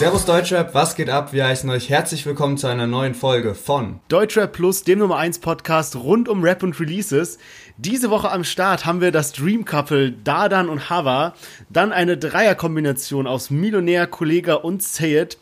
Servus Deutschrap, was geht ab? Wir heißen euch herzlich willkommen zu einer neuen Folge von Deutschrap Plus, dem Nummer 1 Podcast rund um Rap und Releases. Diese Woche am Start haben wir das Dream Couple Dardan und Hava, dann eine Dreierkombination aus Millionär, Kollega und Sayed.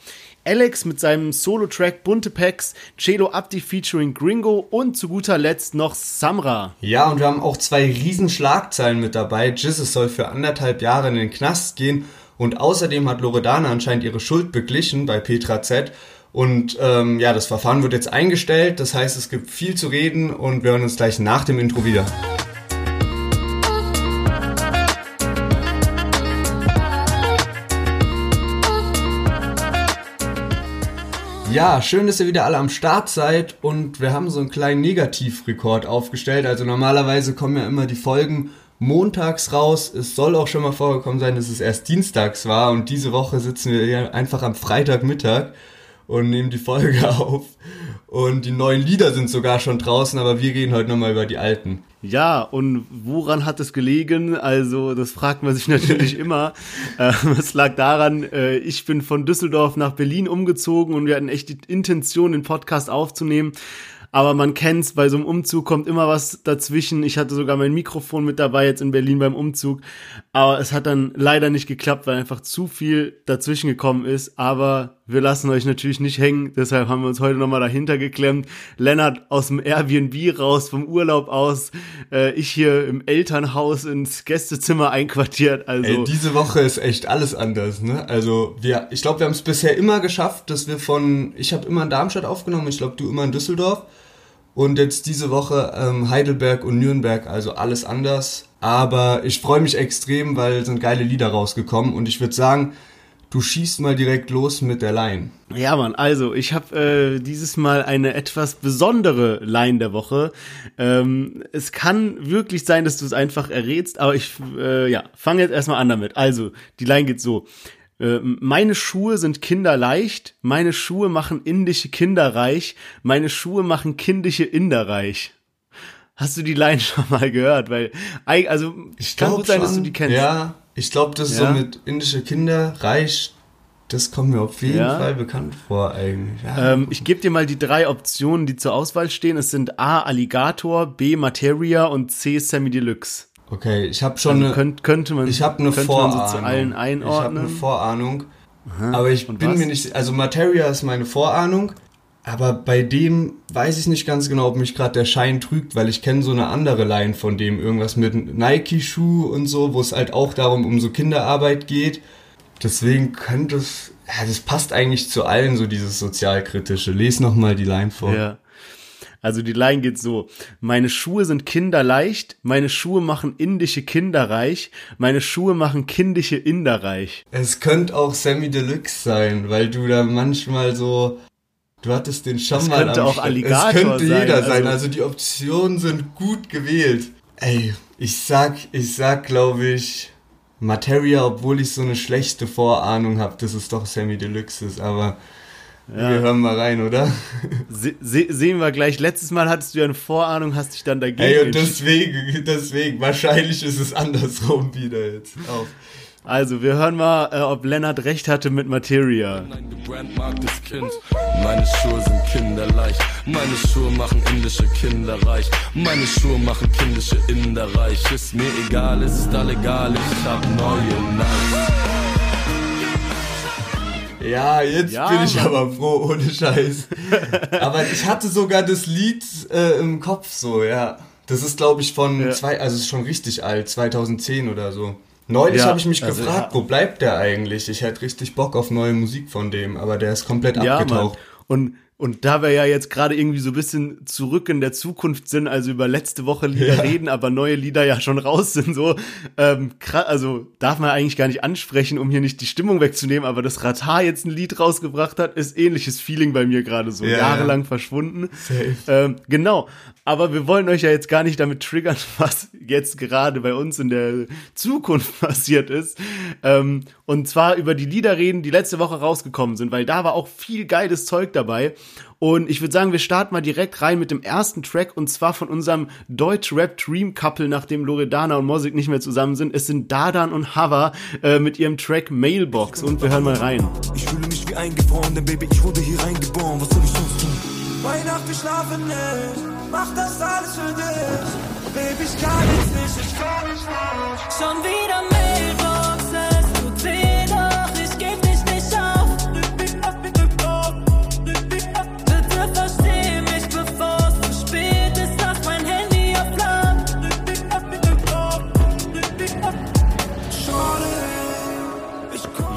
Alex mit seinem Solo-Track Bunte Packs, Celo Abdi featuring Gringo und zu guter Letzt noch Samra. Ja, und wir haben auch zwei Riesenschlagzeilen mit dabei. Jizzes soll für anderthalb Jahre in den Knast gehen und außerdem hat Loredana anscheinend ihre Schuld beglichen bei Petra Z. Und ähm, ja, das Verfahren wird jetzt eingestellt. Das heißt, es gibt viel zu reden und wir hören uns gleich nach dem Intro wieder. Ja, schön, dass ihr wieder alle am Start seid und wir haben so einen kleinen Negativrekord aufgestellt. Also normalerweise kommen ja immer die Folgen montags raus. Es soll auch schon mal vorgekommen sein, dass es erst dienstags war und diese Woche sitzen wir hier einfach am Freitagmittag und nehmen die Folge auf. Und die neuen Lieder sind sogar schon draußen, aber wir reden heute nochmal über die alten. Ja, und woran hat es gelegen? Also, das fragt man sich natürlich immer. Es lag daran, äh, ich bin von Düsseldorf nach Berlin umgezogen und wir hatten echt die Intention, den Podcast aufzunehmen. Aber man kennt's, bei so einem Umzug kommt immer was dazwischen. Ich hatte sogar mein Mikrofon mit dabei jetzt in Berlin beim Umzug. Aber es hat dann leider nicht geklappt, weil einfach zu viel dazwischen gekommen ist. Aber wir lassen euch natürlich nicht hängen. Deshalb haben wir uns heute nochmal dahinter geklemmt. Lennart aus dem Airbnb raus, vom Urlaub aus. Äh, ich hier im Elternhaus ins Gästezimmer einquartiert. Also Ey, diese Woche ist echt alles anders. Ne? Also wir, ich glaube, wir haben es bisher immer geschafft, dass wir von, ich habe immer in Darmstadt aufgenommen, ich glaube, du immer in Düsseldorf. Und jetzt diese Woche ähm, Heidelberg und Nürnberg, also alles anders. Aber ich freue mich extrem, weil sind geile Lieder rausgekommen. Und ich würde sagen, du schießt mal direkt los mit der Line. Ja, Mann, also ich habe äh, dieses Mal eine etwas besondere Line der Woche. Ähm, es kann wirklich sein, dass du es einfach errätst, aber ich äh, ja, fange jetzt erstmal an damit. Also, die Line geht so. Äh, meine Schuhe sind kinderleicht, meine Schuhe machen indische Kinder reich, meine Schuhe machen kindische Inder reich. Hast du die Line schon mal gehört? Weil, also, ich kann gut sein, schon, dass du die kennst. Ja, ich glaube, das ja. so mit indische Kinder reich, das kommt mir auf jeden ja. Fall bekannt vor eigentlich. Ja. Ähm, ich gebe dir mal die drei Optionen, die zur Auswahl stehen. Es sind A. Alligator, B. Materia und C. Semi Deluxe. Okay, ich habe schon also eine, könnt, könnte man, ich habe eine Vorahnung. Man so zu allen einordnen. Ich habe eine Vorahnung, Aha. aber ich Und bin was? mir nicht, also Materia ist meine Vorahnung, aber bei dem weiß ich nicht ganz genau, ob mich gerade der Schein trügt, weil ich kenne so eine andere Line von dem, irgendwas mit Nike-Schuh und so, wo es halt auch darum um so Kinderarbeit geht. Deswegen könnte es, ja, das passt eigentlich zu allen, so dieses sozialkritische. Lies nochmal die Line vor. Ja. Also die Line geht so. Meine Schuhe sind kinderleicht, meine Schuhe machen indische Kinder reich, meine Schuhe machen kindische Inder reich. Es könnte auch Sammy Deluxe sein, weil du da manchmal so Du hattest den schon das könnte auch Alligator Es könnte sein, jeder sein. Also, also die Optionen sind gut gewählt. Ey, ich sag, ich sag, glaube ich, Materia, obwohl ich so eine schlechte Vorahnung habe, dass es doch Sammy Deluxe ist, aber ja. Wir hören mal rein, oder? Se se sehen wir gleich. Letztes Mal hattest du ja eine Vorahnung, hast dich dann dagegen Ey, und deswegen, deswegen, wahrscheinlich ist es andersrum wieder jetzt. Auf. Also, wir hören mal, äh, ob Lennart recht hatte mit Materia. Meine Schuhe sind kinderleicht. Meine Schuhe machen indische Kinder reich. Meine Schuhe machen kindische Inder reich. Ist mir egal, es ist all egal. Ich hab neue Nights. Ja, jetzt ja, bin ich Mann. aber froh, ohne Scheiß. aber ich hatte sogar das Lied äh, im Kopf so, ja. Das ist, glaube ich, von ja. zwei, also ist schon richtig alt, 2010 oder so. Neulich ja, habe ich mich also gefragt, wo bleibt der eigentlich? Ich hätte richtig Bock auf neue Musik von dem, aber der ist komplett abgetaucht. Mann. Und und da wir ja jetzt gerade irgendwie so ein bisschen zurück in der Zukunft sind, also über letzte Woche Lieder ja. reden, aber neue Lieder ja schon raus sind, so, ähm, also darf man eigentlich gar nicht ansprechen, um hier nicht die Stimmung wegzunehmen, aber dass Ratar jetzt ein Lied rausgebracht hat, ist ähnliches Feeling bei mir gerade so, ja, jahrelang ja. verschwunden. Ähm, genau, aber wir wollen euch ja jetzt gar nicht damit triggern, was jetzt gerade bei uns in der Zukunft passiert ist. Ähm, und zwar über die Lieder reden, die letzte Woche rausgekommen sind, weil da war auch viel geiles Zeug dabei. Und ich würde sagen, wir starten mal direkt rein mit dem ersten Track und zwar von unserem Deutsch-Rap Dream Couple, nachdem Loredana und Mosik nicht mehr zusammen sind. Es sind Dadan und Hava äh, mit ihrem Track Mailbox und wir hören mal rein. Ich fühle mich wie eingefroren, denn Baby, ich wurde hier reingeboren, was soll ich sonst tun? Weihnacht, wir schlafen nicht, mach das alles für dich. Baby, ich kann jetzt nicht, ich kann nicht. Schon wieder Mailboxes,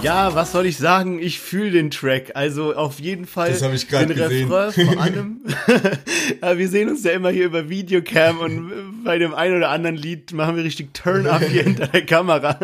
Ja, was soll ich sagen? Ich fühle den Track. Also auf jeden Fall Das ich den gesehen. Refrain vor allem. ja, wir sehen uns ja immer hier über Videocam und bei dem einen oder anderen Lied machen wir richtig Turn-up hier hinter der Kamera.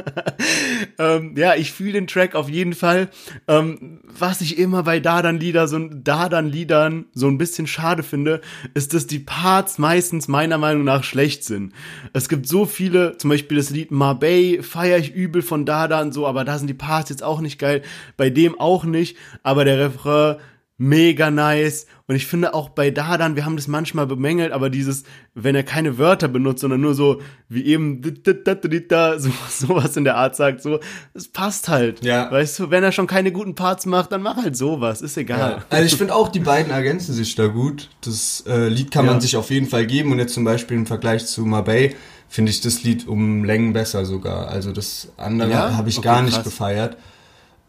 ähm, ja, ich fühle den Track auf jeden Fall. Ähm, was ich immer bei Dadan-Lieder, so Dadan-Liedern so ein bisschen schade finde, ist, dass die Parts meistens meiner Meinung nach schlecht sind. Es gibt so viele, zum Beispiel das Lied Marbey feiere ich übel von Dadan so, aber da sind die Parts jetzt auch nicht geil. Bei dem auch nicht, aber der Refrain mega nice. Und ich finde auch bei Dadan, wir haben das manchmal bemängelt, aber dieses, wenn er keine Wörter benutzt, sondern nur so, wie eben, so, sowas in der Art sagt, so, es passt halt. Ja. Weißt du, wenn er schon keine guten Parts macht, dann mach halt sowas, ist egal. Ja. Also ich finde auch, die beiden ergänzen sich da gut. Das äh, Lied kann Ja. man sich auf jeden Fall geben und jetzt zum Beispiel im Vergleich zu Mabey finde ich das Lied um Längen besser sogar. Also das andere Ja? habe ich Okay, gar nicht krass. gefeiert.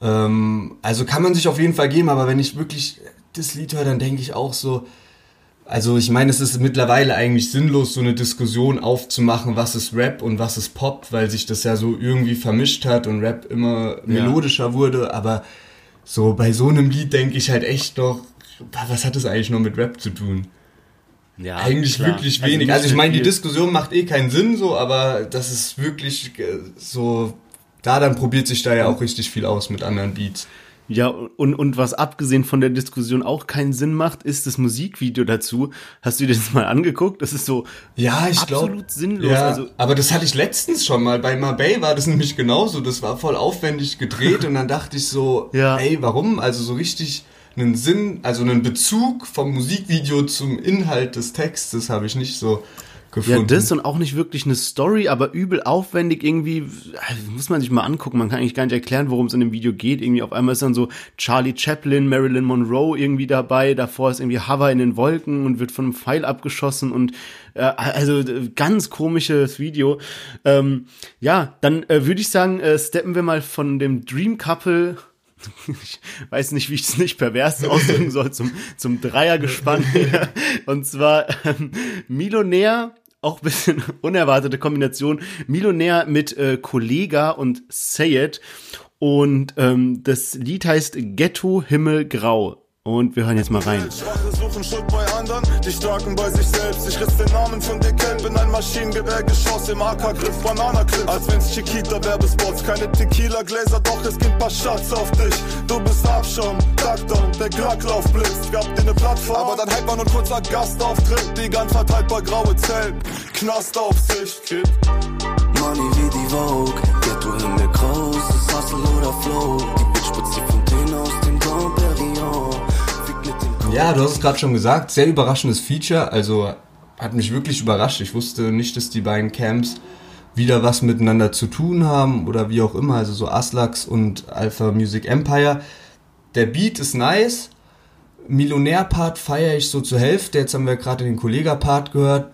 Ähm, also kann man sich auf jeden Fall geben, aber wenn ich wirklich das Lied höre, dann denke ich auch so, also ich meine, es ist mittlerweile eigentlich sinnlos, so eine Diskussion aufzumachen, was ist Rap und was ist Pop, weil sich das ja so irgendwie vermischt hat und Rap immer melodischer wurde, aber so bei so einem Lied denke ich halt echt doch, was hat das eigentlich noch mit Rap zu tun? Ja, Eigentlich klar. wirklich Also wenig. nicht Also, ich meine, die. Diskussion macht eh keinen Sinn so, aber das ist wirklich äh, so, da dann probiert sich da ja auch richtig viel aus mit anderen Beats. Ja, und, und was abgesehen von der Diskussion auch keinen Sinn macht, ist das Musikvideo dazu. Hast du dir das mal angeguckt? Das ist so Ja, ich absolut sinnlos. Ja, Also, aber das hatte ich letztens schon mal. Bei Marbey war das nämlich genauso. Das war voll aufwendig gedreht und dann dachte ich so, Ja. ey, warum? Also so richtig einen Sinn, also einen Bezug vom Musikvideo zum Inhalt des Textes habe ich nicht so ja, gefunden. das und auch nicht wirklich eine Story, aber übel aufwendig irgendwie, muss man sich mal angucken. Man kann eigentlich gar nicht erklären, worum es in dem Video geht. Irgendwie auf einmal ist dann so Charlie Chaplin, Marilyn Monroe irgendwie dabei. Davor ist irgendwie Hover in den Wolken und wird von einem Pfeil abgeschossen und äh, also äh, ganz komisches Video. Ähm, ja, dann äh, würde ich sagen, äh, steppen wir mal von dem Dream Couple ich weiß nicht, wie ich es nicht pervers ausdrücken soll, zum, zum Dreiergespann. Und zwar ähm, Milonär, auch ein bisschen unerwartete Kombination, Milonär mit äh, Kollega und Sayed. Und ähm, das Lied heißt Ghetto Himmelgrau. Und wir hören jetzt mal rein. Schwache suchen Schuld bei anderen, die Starken bei sich selbst. Ich riss den Namen von dir kennen, bin ein Maschinengewehr, Geschoss im AK-Griff, Bananaclip. Als wenn's Chiquita-Werbespots, keine Tequila-Gläser, doch es gibt paar Schatz auf dich. Du bist Abschaum, Lockdown, der Glacklauf blitzt, gab dir ne Plattform. Aber dein Hype war nur kurzer Gastauftritt, die ganz verteilbar graue Zellen, Knastaufsicht, Kid. Money wie die Vogue, Ghetto Himmel groß, ist Hustle oder Flow. Die Bitch spritzt Ja, du hast es gerade schon gesagt, sehr überraschendes Feature, also hat mich wirklich überrascht. Ich wusste nicht, dass die beiden Camps wieder was miteinander zu tun haben oder wie auch immer, also so Aslax und Alpha Music Empire. Der Beat ist nice, Millionär-Part feiere ich so zur Hälfte, jetzt haben wir gerade den Kollega-Part gehört.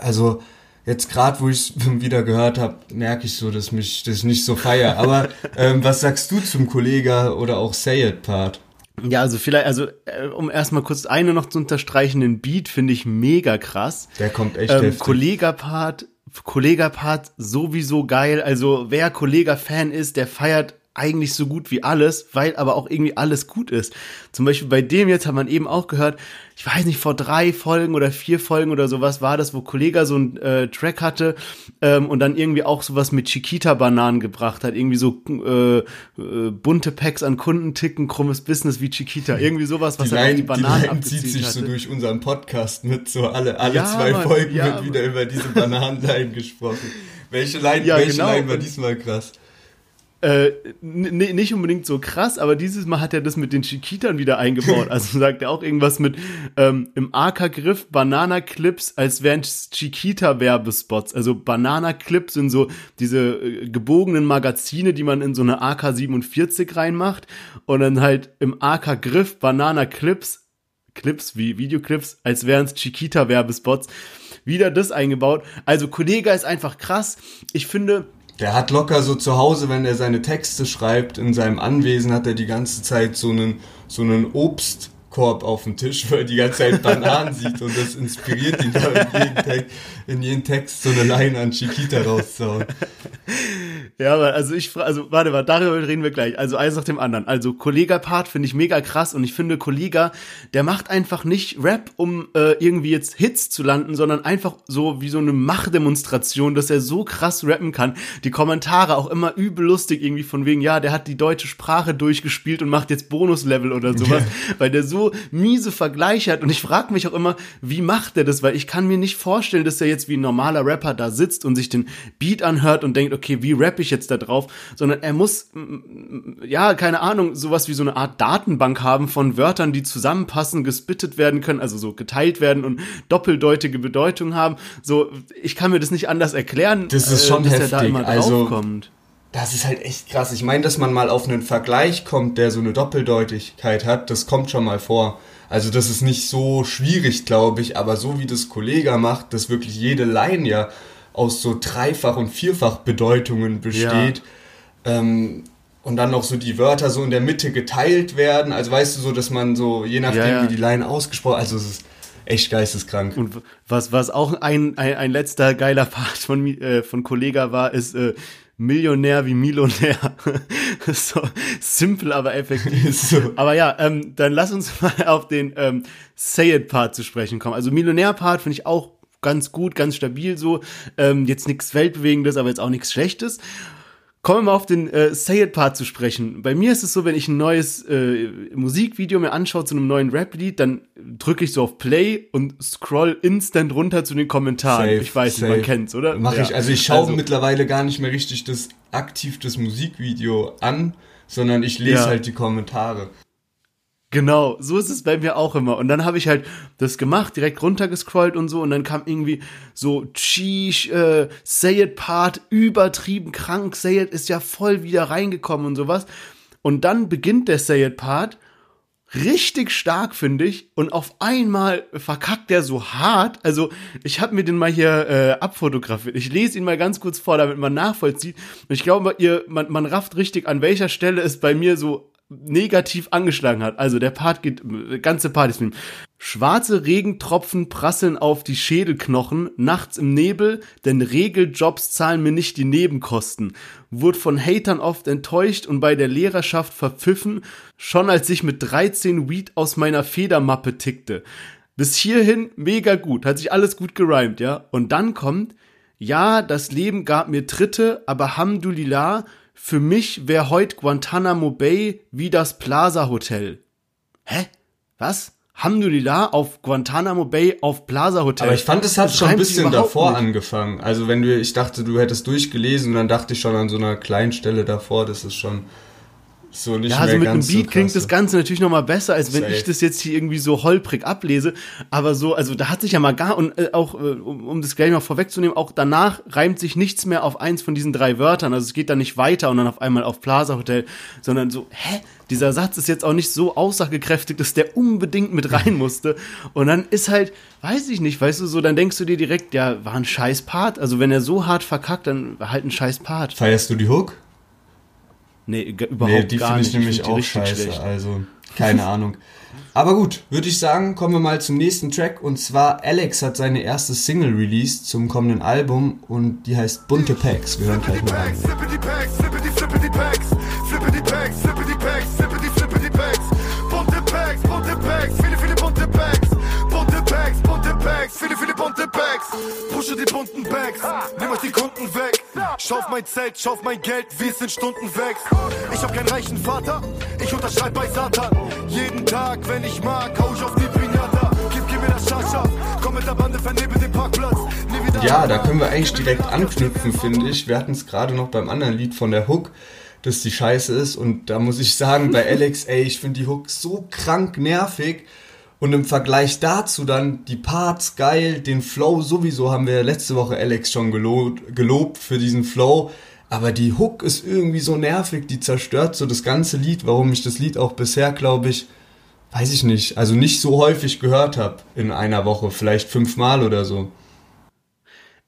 Also jetzt gerade, wo ich es wieder gehört habe, merke ich so, dass, mich, dass ich nicht so feiere. Aber ähm, was sagst du zum Kollega oder auch Say-It-Part? Ja, also vielleicht, also äh, um erstmal kurz eine noch zu unterstreichen, den Beat finde ich mega krass. Der kommt echt Ähm, heftig. Kollega-Part, Kollega-Part sowieso geil. Also wer Kollega-Fan ist, der feiert eigentlich so gut wie alles, weil aber auch irgendwie alles gut ist. Zum Beispiel bei dem jetzt hat man eben auch gehört, ich weiß nicht, vor drei Folgen oder vier Folgen oder sowas war das, wo Kollega so ein äh, Track hatte ähm, und dann irgendwie auch sowas mit Chiquita-Bananen gebracht hat. Irgendwie so äh, äh, bunte Packs an Kundenticken, krummes Business wie Chiquita. Irgendwie sowas, was die Line, die die Bananen Line zieht sich hatte. so durch unseren Podcast mit, so alle, alle Ja, zwei Mann, Folgen ja, wird Mann. wieder über diese Bananenline gesprochen. Welche Line, Ja, welche genau. Line war diesmal krass? Äh, nicht unbedingt so krass, aber dieses Mal hat er das mit den Chiquitern wieder eingebaut. Also sagt er auch irgendwas mit ähm, im AK-Griff Banana-Clips, als wären es Chiquita-Werbespots. Also Banana-Clips sind so diese äh, gebogenen Magazine, die man in so eine AK-47 reinmacht. Und dann halt im AK-Griff Banana-Clips, Clips wie Videoclips, als wären es Chiquita-Werbespots. Wieder das eingebaut. Also Kollega ist einfach krass. Ich finde, Der hat locker so zu Hause, wenn er seine Texte schreibt, in seinem Anwesen hat er die ganze Zeit so einen, so einen Obstkorb auf dem Tisch, weil er die ganze Zeit Bananen sieht und das inspiriert ihn da in jeden, Text, in jeden Text so eine Line an Chiquita rauszuhauen. Ja, aber also ich fra- also warte, warte, darüber reden wir gleich. Also eins nach dem anderen. Also Kollega Part finde ich mega krass und ich finde Kollega, der macht einfach nicht Rap, um äh, irgendwie jetzt Hits zu landen, sondern einfach so wie so eine Machtdemonstration, dass er so krass rappen kann. Die Kommentare auch immer übel lustig irgendwie von wegen, ja, der hat die deutsche Sprache durchgespielt und macht jetzt Bonuslevel oder sowas, weil der so miese Vergleiche hat und ich frage mich auch immer, wie macht er das, weil ich kann mir nicht vorstellen, dass er jetzt wie ein normaler Rapper da sitzt und sich den Beat anhört und denkt, okay, wie rappe ich jetzt da drauf, sondern er muss, ja, keine Ahnung, sowas wie so eine Art Datenbank haben von Wörtern, die zusammenpassen, gespittet werden können, also so geteilt werden und doppeldeutige Bedeutung haben. So, ich kann mir das nicht anders erklären, Das ist äh, schon dass er da heftig. immer Also- draufkommt. Das ist halt echt krass. Ich meine, dass man mal auf einen Vergleich kommt, der so eine Doppeldeutigkeit hat, das kommt schon mal vor. Also das ist nicht so schwierig, glaube ich, aber so wie das Kollega macht, dass wirklich jede Line ja aus so Dreifach- und Vierfach-Bedeutungen besteht. Ähm, und dann noch so die Wörter so in der Mitte geteilt werden. Also weißt du so, dass man so, je nachdem Ja, ja. wie die Line ausgesprochen, also es ist echt geisteskrank. Und was, was auch ein, ein, ein letzter geiler Part von, äh, von Kollega war, ist äh, Millionär wie Millionär. so simpel, aber effektiv. So. Aber ja, ähm, dann lass uns mal auf den ähm, Say It Part zu sprechen kommen. Also Millionär Part finde ich auch ganz gut, ganz stabil so. Ähm, jetzt nichts Weltbewegendes, aber jetzt auch nichts Schlechtes. Kommen wir mal auf den äh, Say It Part zu sprechen. Bei mir ist es so, wenn ich ein neues äh, Musikvideo mir anschaue zu einem neuen Rap-Lied, dann drücke ich so auf Play und scroll instant runter zu den Kommentaren. Safe, ich weiß nicht, safe. man kennt's, oder? Mach Ja. ich. Also ich schaue Also- mittlerweile gar nicht mehr richtig das aktiv das Musikvideo an, sondern ich lese Ja. halt die Kommentare. Genau, so ist es bei mir auch immer. Und dann habe ich halt das gemacht, direkt runtergescrollt und so. Und dann kam irgendwie so, Cheesh, äh, Say It Part, übertrieben krank. Say It ist ja voll wieder reingekommen und sowas. Und dann beginnt der Say It Part richtig stark, finde ich. Und auf einmal verkackt der so hart. Also, ich habe mir den mal hier äh, abfotografiert. Ich lese ihn mal ganz kurz vor, damit man nachvollzieht. Und ich glaube, ihr, man, man rafft richtig, an welcher Stelle es bei mir so negativ angeschlagen hat. Also der Part geht, der ganze Part ist mit ihm. Schwarze Regentropfen prasseln auf die Schädelknochen, nachts im Nebel, denn Regeljobs zahlen mir nicht die Nebenkosten. Wurde von Hatern oft enttäuscht und bei der Lehrerschaft verpfiffen, schon als ich mit 13 Weed aus meiner Federmappe tickte. Bis hierhin mega gut, hat sich alles gut gereimt, ja. Und dann kommt, ja, das Leben gab mir Tritte, aber Hamdulillah, für mich wär heut Guantanamo Bay wie das Plaza Hotel. Hä? Was? Hamdulillah auf Guantanamo Bay auf Plaza Hotel. Aber ich fand, es hat Das schon ein bisschen davor nicht. angefangen. Also wenn du, ich dachte, du hättest durchgelesen und dann dachte ich schon an so einer kleinen Stelle davor, das ist schon so nicht Ja, also mit einem Beat so klingt das Ganze natürlich nochmal besser, als wenn Safe. ich das jetzt hier irgendwie so holprig ablese. Aber so, also da hat sich ja mal gar, und äh, auch, äh, um, um das gleich noch vorwegzunehmen, auch danach reimt sich nichts mehr auf eins von diesen drei Wörtern. Also es geht dann nicht weiter und dann auf einmal auf Plaza Hotel, sondern so, hä? Dieser Satz ist jetzt auch nicht so aussagekräftig, dass der unbedingt mit rein musste. Und dann ist halt, weiß ich nicht, weißt du, so, dann denkst du dir direkt, ja, war ein scheiß Part. Also wenn er so hart verkackt, dann halt ein scheiß Part. Feierst du die Hook? Nee, überhaupt Nee, die gar finde nicht. ich nämlich find die auch scheiße. schlecht. Also, keine Ahnung. Aber gut, würde ich sagen, kommen wir mal zum nächsten Track. Und zwar, Alex hat seine erste Single released zum kommenden Album und die heißt Bunte Packs. Wir hören gleich mal rein. Bunte Packs, pushe die bunten Bags, nimm euch die Kunden weg, schau auf mein Zelt, schau auf mein Geld, wie es in Stunden wächst. Ich hab keinen reichen Vater, ich unterschreib bei Satan, jeden Tag, wenn ich mag, hau ich auf die Pinata, gib, gib mir das Schascha, komm mit der Bande, vernebel den Parkplatz, Ja, da können wir eigentlich direkt anknüpfen, finde ich. Wir hatten es gerade noch beim anderen Lied von der Hook. dass die scheiße ist. Und da muss ich sagen, bei Alex, ey, ich finde die Hook so krank nervig. Und im Vergleich dazu dann die Parts geil, den Flow sowieso haben wir letzte Woche Alex schon gelobt, gelobt für diesen Flow. Aber die Hook ist irgendwie so nervig, die zerstört so das ganze Lied, warum ich das Lied auch bisher, glaube ich, weiß ich nicht, also nicht so häufig gehört habe in einer Woche, vielleicht fünfmal oder so.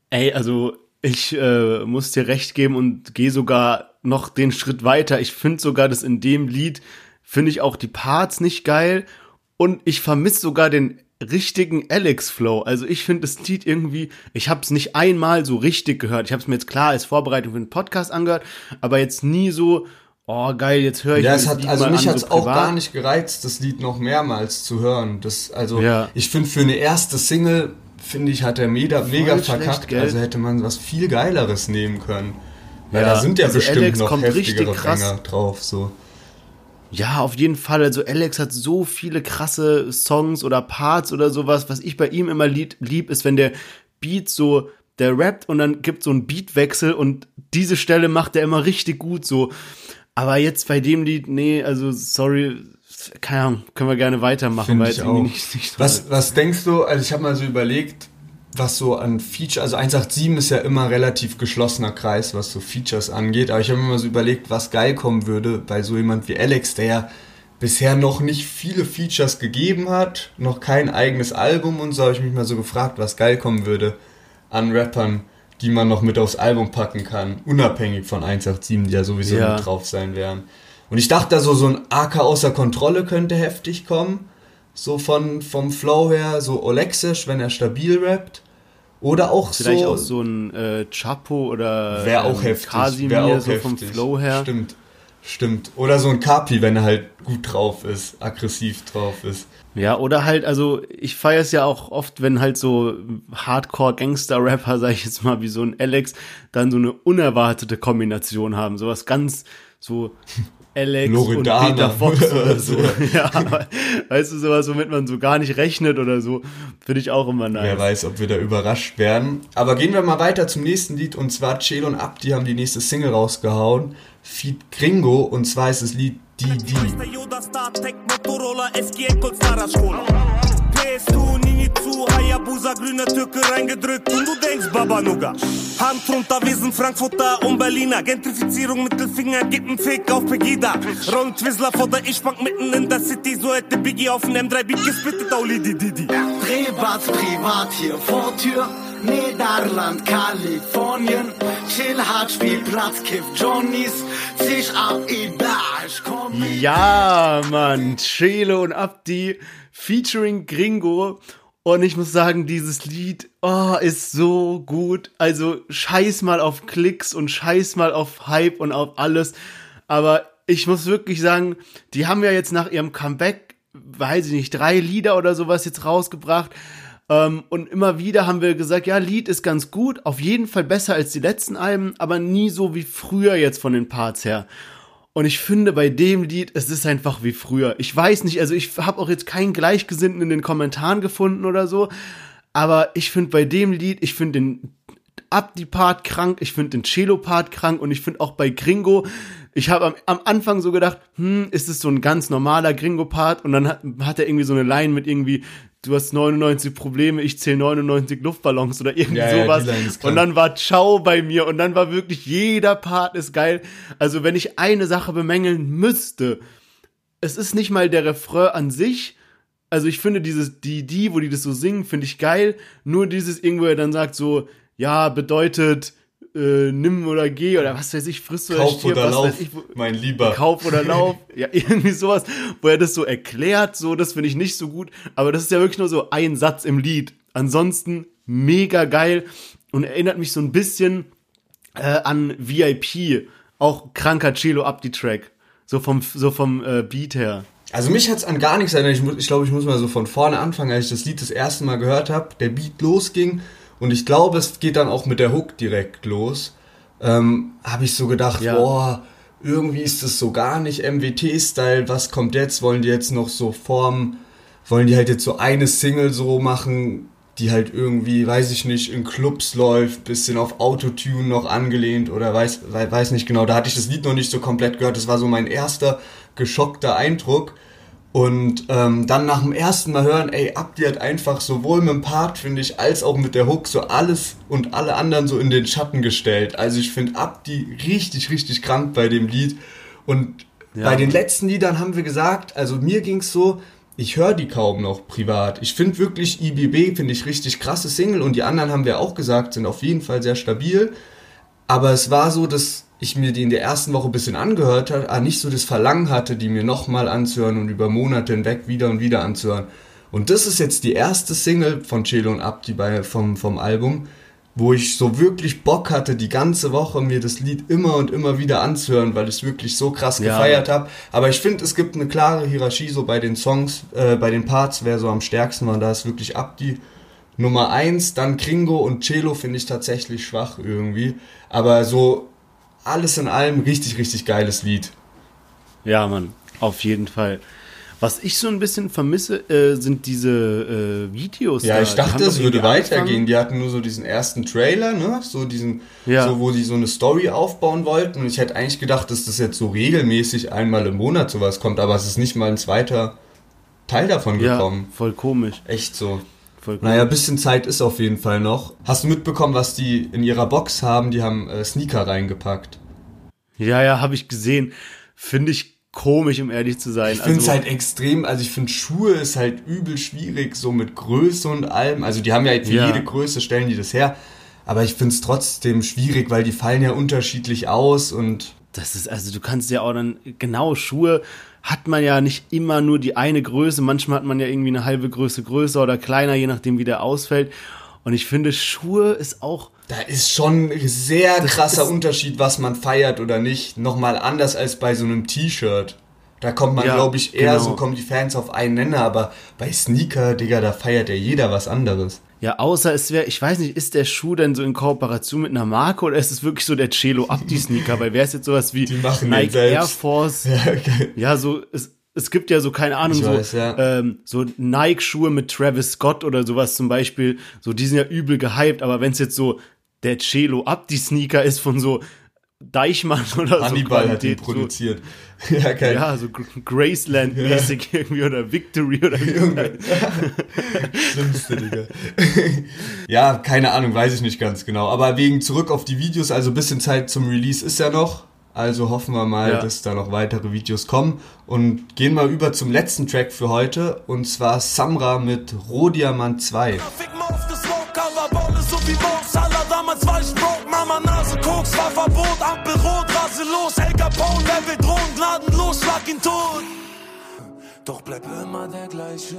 Ey, also ich äh, muss dir recht geben und gehe sogar noch den Schritt weiter. Ich finde sogar, dass in dem Lied finde ich auch die Parts nicht geil und ich vermisse sogar den richtigen Alex Flow. Also ich finde das Lied irgendwie, ich habe es nicht einmal so richtig gehört. Ich habe es mir jetzt klar als Vorbereitung für den Podcast angehört, aber jetzt nie so oh geil, jetzt höre ich Ja, es das hat, Lied also mich an, hat's so auch gar nicht gereizt, das Lied noch mehrmals zu hören. Das, also, Ja. ich finde für eine erste Single, finde ich, hat er mega, mega schlecht, verkackt. gell? Also hätte man was viel Geileres nehmen können. Weil Ja, da sind ja also bestimmt Alex noch kommt heftigere richtig krass. Banger drauf, so. Ja, auf jeden Fall. Also Alex hat so viele krasse Songs oder Parts oder sowas. Was ich bei ihm immer lieb, lieb ist, wenn der Beat so, der rappt und dann gibt so einen Beatwechsel und diese Stelle macht er immer richtig gut so. Aber jetzt bei dem Lied, nee, also sorry, keine Ahnung, können wir gerne weitermachen, Finde weil ich jetzt irgendwie nicht, nicht so Was, was denkst du, also ich habe mal so überlegt, was so an Feature, also 187 ist ja immer relativ geschlossener Kreis, was so Features angeht, aber ich habe mir mal so überlegt, was geil kommen würde bei so jemand wie Alex, der ja bisher noch nicht viele Features gegeben hat, noch kein eigenes Album und so habe ich mich mal so gefragt, was geil kommen würde an Rappern, die man noch mit aufs Album packen kann, unabhängig von 187, die ja sowieso Ja. mit drauf sein werden. Und ich dachte, da so, so ein AK außer Kontrolle könnte heftig kommen so von vom Flow her, so Olexisch, wenn er stabil rappt. Oder auch Vielleicht so. auch so ein äh, Chapo oder Wäre auch ähm, heftig. Kasimir, wär auch so vom heftig. Flow her. Stimmt. Stimmt. Oder so ein Kapi, wenn er halt gut drauf ist, aggressiv drauf ist. Ja, oder halt, also ich feiere es ja auch oft, wenn halt so Hardcore-Gangster-Rapper, sag ich jetzt mal, wie so ein Alex, dann so eine unerwartete Kombination haben. Sowas ganz so Alex Loredana. und Peter Fox oder so. Ja, weißt du, sowas, womit man so gar nicht rechnet oder so, finde ich auch immer nice. Wer weiß, ob wir da überrascht werden. Aber gehen wir mal weiter zum nächsten Lied. Und zwar Chelo und Abdi haben die nächste Single rausgehauen. Feed Gringo. Und zwar ist das Lied Die Die. Fahrradschule PS2 Nini zu Hayabusa grüne Türke reingedrückt und du denkst Baba Nuga Hand runter, wir sind Frankfurter und Berliner Gentrifizierung Mittelfinger, gib n Fick auf Pegida Rollen Twizzler vor der Ich-Bank mitten in der City So hätte Biggie auf dem M3 Beat gespittet, Auli die Didi Privat, privat hier vor Tür. Niederland, Kalifornien. Chill hart, Spielplatz, Kiff Johnnies. Sich ab, Ida, ich komm. Ja, Mann, Chelo und Abdi featuring Gringo. Und ich muss sagen, dieses Lied oh, ist so gut. Also scheiß mal auf Klicks und scheiß mal auf Hype und auf alles. Aber ich muss wirklich sagen, die haben ja jetzt nach ihrem Comeback, weiß ich nicht, drei Lieder oder sowas jetzt rausgebracht. Ähm, und immer wieder haben wir gesagt, ja, Lied ist ganz gut, auf jeden Fall besser als die letzten Alben, aber nie so wie früher jetzt von den Parts her. Und ich finde bei dem Lied, es ist einfach wie früher. Ich weiß nicht, also ich habe auch jetzt keinen Gleichgesinnten in den Kommentaren gefunden oder so, aber ich finde bei dem Lied, ich finde den Abdi-Part krank, ich finde den Cello-Part krank und ich finde auch bei Gringo, ich habe am, am Anfang so gedacht, hm, ist es so ein ganz normaler Gringo-Part und dann hat, hat er irgendwie so eine Line mit irgendwie, du hast 99 Probleme, ich zähle 99 Luftballons oder irgendwie Ja, ja, sowas. krank. und dann war Ciao bei mir und dann war wirklich jeder Part ist geil. Also wenn ich eine Sache bemängeln müsste, es ist nicht mal der Refrain an sich. Also ich finde dieses die die, wo die das so singen, finde ich geil. Nur dieses irgendwo er dann sagt so, ja bedeutet äh, nimm oder geh oder was weiß ich, frisst oder Kauf stirb, oder was Lauf, weiß ich, wo, mein Lieber. Kauf oder Lauf, ja irgendwie sowas, wo er das so erklärt, so das finde ich nicht so gut. Aber das ist ja wirklich nur so ein Satz im Lied. Ansonsten mega geil und erinnert mich so ein bisschen äh, an VIP, auch kranker Cello up die Track. So vom, so vom äh, Beat her. Also mich hat's an gar nichts erinnert. Ich, ich glaube, ich muss mal so von vorne anfangen, als ich das Lied das erste Mal gehört habe, der Beat losging und ich glaube, es geht dann auch mit der Hook direkt los. Ähm, habe ich so gedacht, Ja. boah, irgendwie ist das so gar nicht MWT-Style. Was kommt jetzt? Wollen die jetzt noch so formen? Wollen die halt jetzt so eine Single so machen, die halt irgendwie, weiß ich nicht, in Clubs läuft, bisschen auf Autotune noch angelehnt oder weiß, wei- weiß nicht genau. Da hatte ich das Lied noch nicht so komplett gehört. Das war so mein erster geschockter Eindruck. Und ähm, dann nach dem ersten Mal hören, ey, Abdi hat einfach sowohl mit dem Part, finde ich, als auch mit der Hook so alles und alle anderen so in den Schatten gestellt. Also ich finde Abdi richtig, richtig krank bei dem Lied. Und bei den letzten Liedern haben wir gesagt, also mir ging's so, ich höre die kaum noch privat. Ich finde wirklich IBB, finde ich richtig krasse Single und die anderen haben wir auch gesagt, sind auf jeden Fall sehr stabil. Aber es war so, dass ich mir die in der ersten Woche ein bisschen angehört habe, aber nicht so das Verlangen hatte, die mir nochmal anzuhören und über Monate hinweg wieder und wieder anzuhören. Und das ist jetzt die erste Single von Chelo und Abdi bei, vom, vom Album, wo ich so wirklich Bock hatte, die ganze Woche mir das Lied immer und immer wieder anzuhören, weil ich es wirklich so krass Ja. gefeiert habe. Aber ich finde, es gibt eine klare Hierarchie so bei den Songs, äh, bei den Parts, wer so am stärksten war. Da ist wirklich Abdi Nummer eins, dann Kringo und Cello finde ich tatsächlich schwach irgendwie. Aber so alles in allem richtig, richtig geiles Lied. Ja, Mann, auf jeden Fall. Was ich so ein bisschen vermisse, äh, sind diese äh, Videos. Ja, da. ich dachte, es würde weitergehen. angefangen. Die hatten nur so diesen ersten Trailer, ne? So diesen, Ja. so wo die so eine Story aufbauen wollten. Und ich hätte eigentlich gedacht, dass das jetzt so regelmäßig einmal im Monat sowas kommt, aber es ist nicht mal ein zweiter Teil davon Ja, gekommen. voll komisch. Echt so. Voll komisch. Naja, ein bisschen Zeit ist auf jeden Fall noch. Hast du mitbekommen, was die in ihrer Box haben? Die haben äh, Sneaker reingepackt. Ja, ja, habe ich gesehen. Finde ich komisch, um ehrlich zu sein. Ich finde es Also, halt extrem, also ich finde Schuhe ist halt übel schwierig, so mit Größe und allem. Also die haben ja für Ja. jede Größe stellen die das her. Aber ich finde es trotzdem schwierig, weil die fallen ja unterschiedlich aus und Das ist, also du kannst ja auch dann, genau, Schuhe hat man ja nicht immer nur die eine Größe. Manchmal hat man ja irgendwie eine halbe Größe größer oder kleiner, je nachdem, wie der ausfällt. Und ich finde, Schuhe ist auch, da ist schon ein sehr krasser Unterschied, was man feiert oder nicht. Nochmal anders als bei so einem T-Shirt. Da kommt man, Ja, glaube ich, eher genau. so, kommen die Fans auf einen Nenner, aber bei Sneaker, Digga, da feiert ja jeder was anderes. Ja, außer es wäre, ich weiß nicht, ist der Schuh denn so in Kooperation mit einer Marke oder ist es wirklich so der Cello Abdi Sneaker? Weil wäre es jetzt sowas wie Nike. Air Force, Ja, geil. Ja, so, es, es gibt ja so, keine Ahnung, Ich so, weiß, ja. ähm, so Nike-Schuhe mit Travis Scott oder sowas zum Beispiel. So, die sind ja übel gehypt, aber wenn es jetzt so der Cello Abdi-Sneaker ist von so Deichmann oder Hannibal so. hat ihn Qualität, produziert. Ja, So, geil. ja, so Gr- Graceland-mäßig irgendwie oder Victory oder wie das heißt. Schlimmste, Digga. ja, keine Ahnung, weiß ich nicht ganz genau. Aber wegen zurück auf die Videos, also ein bisschen Zeit zum Release ist ja noch. Also hoffen wir mal, Ja. dass da noch weitere Videos kommen. Und gehen mal über zum letzten Track für heute. Und zwar Samra mit Rohdiamant 2. Fick mal auf das Smoke, Cover, Baule so wie Salah, damals war ich broke, Mama Koks, war Verbot, Ampel rot, rase los, El Capone, wer will drohen, gnadenlos, schlag ihn tot. Doch bleib immer der gleiche.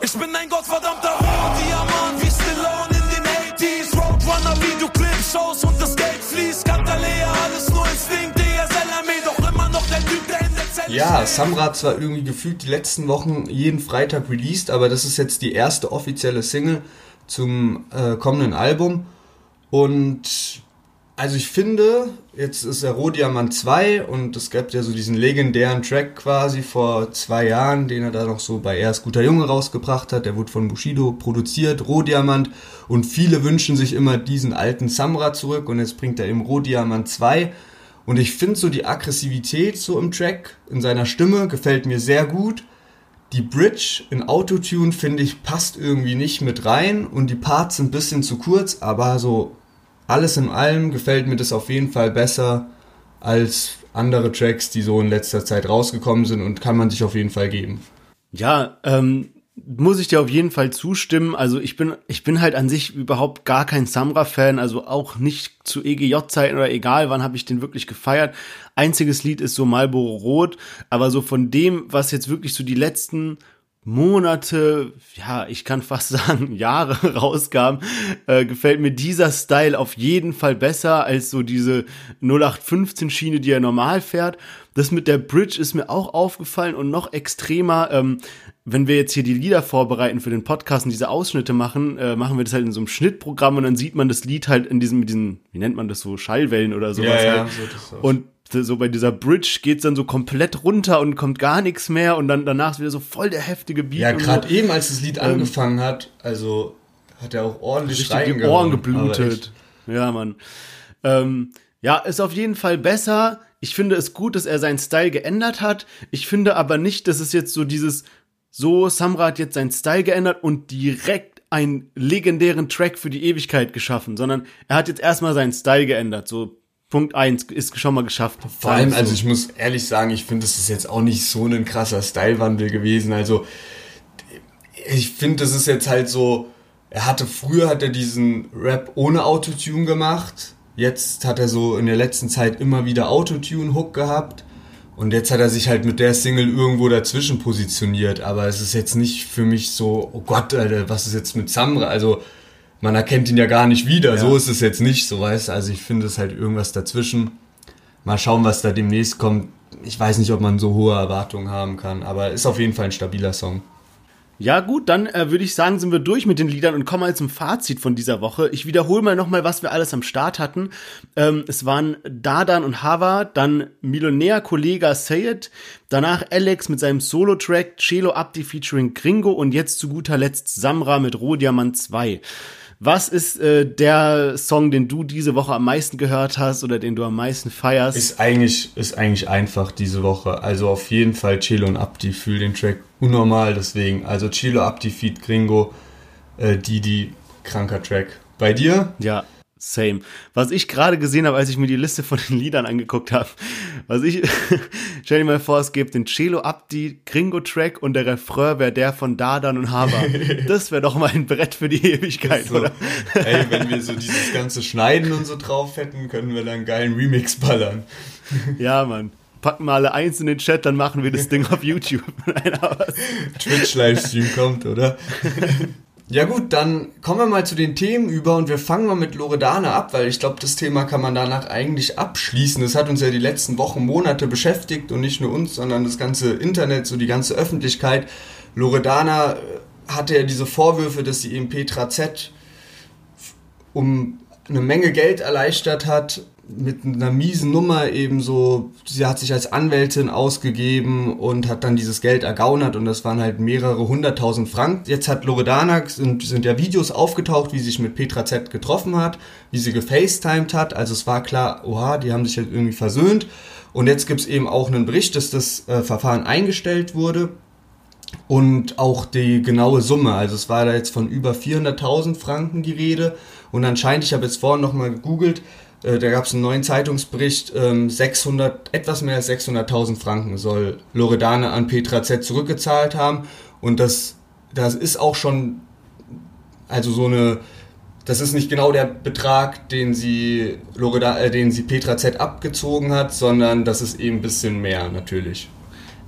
Ich bin ein gottverdammter Rohdiamant, wie Stallone in den 80s, Roadrunner, Videoclips, Shows und das Geld fließt, Kantalea, alles nur Instinkt, DSLME, doch immer noch der Typ, der in der Zelle Ja. Samra hat zwar irgendwie gefühlt die letzten Wochen jeden Freitag released, aber das ist jetzt die erste offizielle Single zum äh, kommenden Album. Und also ich finde, jetzt ist er Rohdiamant 2 und es gab ja so diesen legendären Track quasi vor zwei Jahren, den er da noch so bei Er ist guter Junge rausgebracht hat. Der wurde von Bushido produziert, Rohdiamant. Und viele wünschen sich immer diesen alten Samra zurück und jetzt bringt er eben Rohdiamant 2. Und ich finde so die Aggressivität so im Track, in seiner Stimme, gefällt mir sehr gut. Die Bridge in Autotune, finde ich, passt irgendwie nicht mit rein und die Parts sind ein bisschen zu kurz, aber so alles in allem gefällt mir das auf jeden Fall besser als andere Tracks, die so in letzter Zeit rausgekommen sind und kann man sich auf jeden Fall geben. Ja, ähm, muss ich dir auf jeden Fall zustimmen. Also ich bin, ich bin halt an sich überhaupt gar kein Samra-Fan, also auch nicht zu EGJ-Zeiten oder egal, wann habe ich den wirklich gefeiert. Einziges Lied ist so Marlboro Rot, aber so von dem, was jetzt wirklich so die letzten Monate, ja, ich kann fast sagen Jahre rauskam, äh, gefällt mir dieser Style auf jeden Fall besser als so diese 0815 Schiene, die er normal fährt. Das mit der Bridge ist mir auch aufgefallen und noch extremer, ähm, wenn wir jetzt hier die Lieder vorbereiten für den Podcast und diese Ausschnitte machen, äh, machen wir das halt in so einem Schnittprogramm und dann sieht man das Lied halt in diesem, mit diesen, wie nennt man das so, Schallwellen oder sowas. Ja, ja, halt. so das auch. Und so bei dieser Bridge geht's dann so komplett runter und kommt gar nichts mehr und dann danach ist wieder so voll der heftige Beat. Ja, gerade so. eben, als das Lied angefangen hat, also hat er auch ordentlich die reingehauen, Ohren geblutet. Ja, Mann. Ähm, ja, ist auf jeden Fall besser. Ich finde es gut, dass er seinen Style geändert hat. Ich finde aber nicht, dass es jetzt so dieses, so, Samra hat jetzt seinen Style geändert und direkt einen legendären Track für die Ewigkeit geschaffen, sondern er hat jetzt erstmal seinen Style geändert. So, Punkt eins ist schon mal geschafft. Vor allem, So. also ich muss ehrlich sagen, ich finde, das ist jetzt auch nicht so ein krasser Stylewandel gewesen. Also ich finde, das ist jetzt halt so, er hatte früher hat er diesen Rap ohne Autotune gemacht. Jetzt hat er so in der letzten Zeit immer wieder Autotune-Hook gehabt. Und jetzt hat er sich halt mit der Single irgendwo dazwischen positioniert. Aber es ist jetzt nicht für mich so, oh Gott, Alter, was ist jetzt mit Samra? Also man erkennt ihn ja gar nicht wieder. So ist es jetzt nicht, so weißt du. Also ich finde es halt irgendwas dazwischen. Mal schauen, was da demnächst kommt. Ich weiß nicht, ob man so hohe Erwartungen haben kann, aber ist auf jeden Fall ein stabiler Song. Ja gut, dann äh, würde ich sagen, sind wir durch mit den Liedern und kommen mal zum Fazit von dieser Woche. Ich wiederhole mal nochmal, was wir alles am Start hatten. Ähm, es waren Dadan und Hava, dann Millionär Kollega Sayed, danach Alex mit seinem Solo-Track, Celo Abdi featuring Gringo und jetzt zu guter Letzt Samra mit Rohdiamant 2. Was ist äh, der Song, den du diese Woche am meisten gehört hast oder den du am meisten feierst? Ist eigentlich, ist eigentlich einfach diese Woche. Also auf jeden Fall Chelo und Abdi fühl den Track unnormal, deswegen. Also Chelo, Abdi, Feed, Gringo, äh, Didi, kranker Track. Bei dir? Ja, same. Was ich gerade gesehen habe, als ich mir die Liste von den Liedern angeguckt habe, was ich, stell dir mal vor, es gibt den Celo Abdi Gringo-Track und der Refrain wäre der von Dadan und Hava. Das wäre doch mal ein Brett für die Ewigkeit, So, oder? ey, wenn wir so dieses ganze Schneiden und so drauf hätten, können wir dann einen geilen Remix ballern. Ja, Mann. Packen mal alle eins in den Chat, dann machen wir das Ding auf YouTube. Twitch-Livestream kommt, oder? Ja gut, dann kommen wir mal zu den Themen über und wir fangen mal mit Loredana ab, weil ich glaube, das Thema kann man danach eigentlich abschließen. Das hat uns ja die letzten Wochen, Monate beschäftigt und nicht nur uns, sondern das ganze Internet, so die ganze Öffentlichkeit. Loredana äh, hatte ja diese Vorwürfe, dass sie eben Petra Z um eine Menge Geld erleichtert hat mit einer miesen Nummer eben so, sie hat sich als Anwältin ausgegeben und hat dann dieses Geld ergaunert und das waren halt mehrere hunderttausend Franken. Jetzt hat Loredana, sind, sind ja Videos aufgetaucht, wie sie sich mit Petra Z getroffen hat, wie sie gefacetimed hat, also es war klar, oha, die haben sich halt irgendwie versöhnt und jetzt gibt's eben auch einen Bericht, dass das äh, Verfahren eingestellt wurde und auch die genaue Summe. Also es war da jetzt von über 400.000 Franken die Rede. Und anscheinend, ich habe jetzt vorhin nochmal gegoogelt, da gab es einen neuen Zeitungsbericht, ähm, 600, etwas mehr als 600.000 Franken soll Loredane an Petra Z zurückgezahlt haben. Und das, das ist auch schon, also so eine, das ist nicht genau der Betrag, den sie, Loreda, äh, den sie Petra Z abgezogen hat, sondern das ist eben ein bisschen mehr natürlich.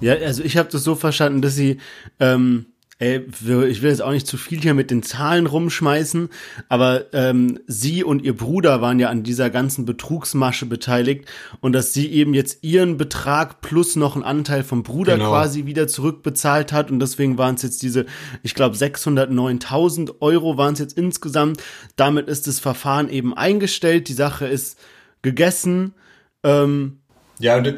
Ja, also ich habe das so verstanden, dass sie, ähm, ey, ich will jetzt auch nicht zu viel hier mit den Zahlen rumschmeißen, aber ähm, sie und ihr Bruder waren ja an dieser ganzen Betrugsmasche beteiligt und dass sie eben jetzt ihren Betrag plus noch einen Anteil vom Bruder Genau. quasi wieder zurückbezahlt hat und deswegen waren es jetzt diese, ich glaube 609.000 Euro waren es jetzt insgesamt. Damit ist das Verfahren eben eingestellt, die Sache ist gegessen. Ähm, Ja, und,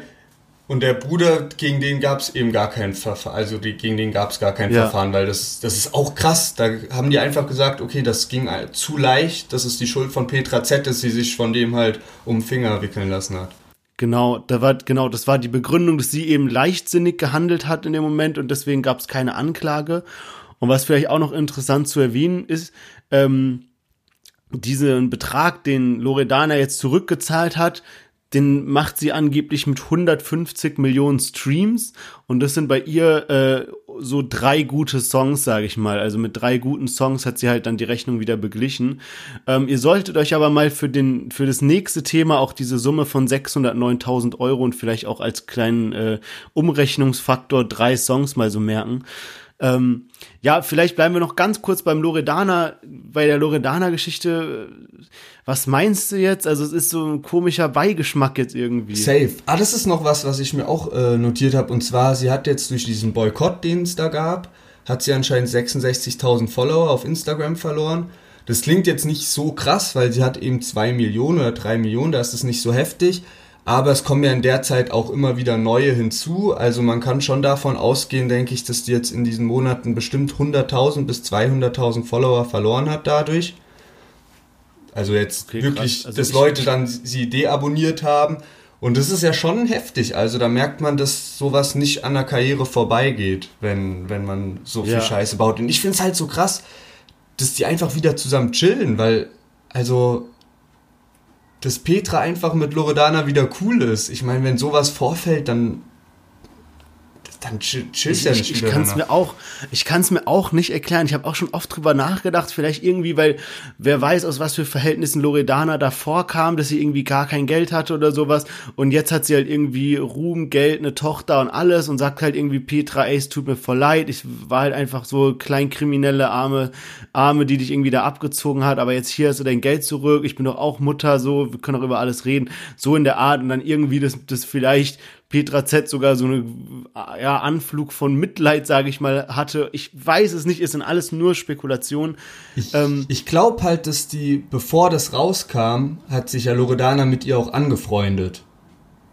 und der Bruder, gegen den gab es eben gar kein Verfahren, also die, gegen den gab es gar kein Ja. Verfahren, weil das, das ist auch krass. Da haben die einfach gesagt, okay, das ging zu leicht, das ist die Schuld von Petra Z, dass sie sich von dem halt um den Finger wickeln lassen hat. Genau, da war genau, das war die Begründung, dass sie eben leichtsinnig gehandelt hat in dem Moment und deswegen gab es keine Anklage. Und was vielleicht auch noch interessant zu erwähnen ist, ähm, diesen Betrag, den Loredana jetzt zurückgezahlt hat, den macht sie angeblich mit 150 Millionen Streams und das sind bei ihr äh, so drei gute Songs, sage ich mal. Also mit drei guten Songs hat sie halt dann die Rechnung wieder beglichen. Ähm, ihr solltet euch aber mal für den für das nächste Thema auch diese Summe von 609.000 Euro und vielleicht auch als kleinen äh, Umrechnungsfaktor drei Songs mal so merken. Ähm, ja, vielleicht bleiben wir noch ganz kurz beim Loredana, bei der Loredana-Geschichte. Was meinst du jetzt? Also es ist so ein komischer Beigeschmack jetzt irgendwie. Safe. Ah, das ist noch was, was ich mir auch äh, notiert habe. Und zwar, sie hat jetzt durch diesen Boykott, den es da gab, hat sie anscheinend 66.000 Follower auf Instagram verloren. Das klingt jetzt nicht so krass, weil sie hat eben 2 Millionen oder 3 Millionen, da ist es nicht so heftig. Aber es kommen ja in der Zeit auch immer wieder neue hinzu. Also man kann schon davon ausgehen, denke ich, dass die jetzt in diesen Monaten bestimmt 100.000 bis 200.000 Follower verloren hat dadurch. Also jetzt Okay, wirklich. Also dass Leute dann sie deabonniert haben. Und das ist ja schon heftig. Also da merkt man, dass sowas nicht an der Karriere vorbeigeht, wenn, wenn man so viel Ja. Scheiße baut. Und ich finde es halt so krass, dass die einfach wieder zusammen chillen, weil, also, dass Petra einfach mit Loredana wieder cool ist. Ich meine, wenn sowas vorfällt, dann, dann chill- chillst Ich, ja ich, nicht ich wieder kann es mir auch, ich kann es mir auch nicht erklären. Ich habe auch schon oft drüber nachgedacht, vielleicht irgendwie, weil wer weiß, aus was für Verhältnissen Loredana davor kam, dass sie irgendwie gar kein Geld hatte oder sowas. Und jetzt hat sie halt irgendwie Ruhm, Geld, eine Tochter und alles und sagt halt irgendwie Petra, ey, es tut mir voll leid. Ich war halt einfach so kleinkriminelle Arme, Arme, die dich irgendwie da abgezogen hat. Aber jetzt hier hast du dein Geld zurück. Ich bin doch auch Mutter, so wir können auch über alles reden. So in der Art und dann irgendwie das, das vielleicht Petra Z sogar so eine ja, Anflug von Mitleid, sage ich mal, hatte. Ich weiß es nicht, es sind alles nur Spekulationen. Ich, Ähm, ich glaube halt, dass die, bevor das rauskam, hat sich ja Loredana mit ihr auch angefreundet.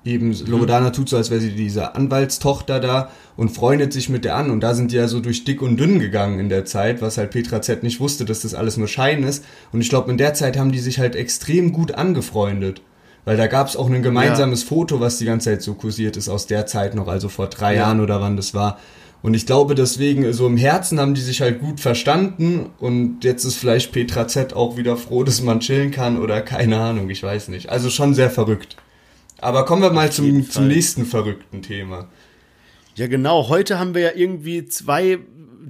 Eben, Mhm. Loredana tut so, als wäre sie diese Anwaltstochter da und freundet sich mit der an. Und da sind die ja so durch dick und dünn gegangen in der Zeit, was halt Petra Z nicht wusste, dass das alles nur Schein ist. Und ich glaube, in der Zeit haben die sich halt extrem gut angefreundet. Weil da gab es auch ein gemeinsames Foto, was die ganze Zeit so kursiert ist, aus der Zeit noch, also vor drei Ja. Jahren oder wann das war. Und ich glaube deswegen, so im Herzen haben die sich halt gut verstanden und jetzt ist vielleicht Petra Z auch wieder froh, dass man chillen kann oder keine Ahnung, ich weiß nicht. Also schon sehr verrückt. Aber kommen wir mal zum, zum nächsten verrückten Thema. Ja, genau. Heute haben wir ja irgendwie zwei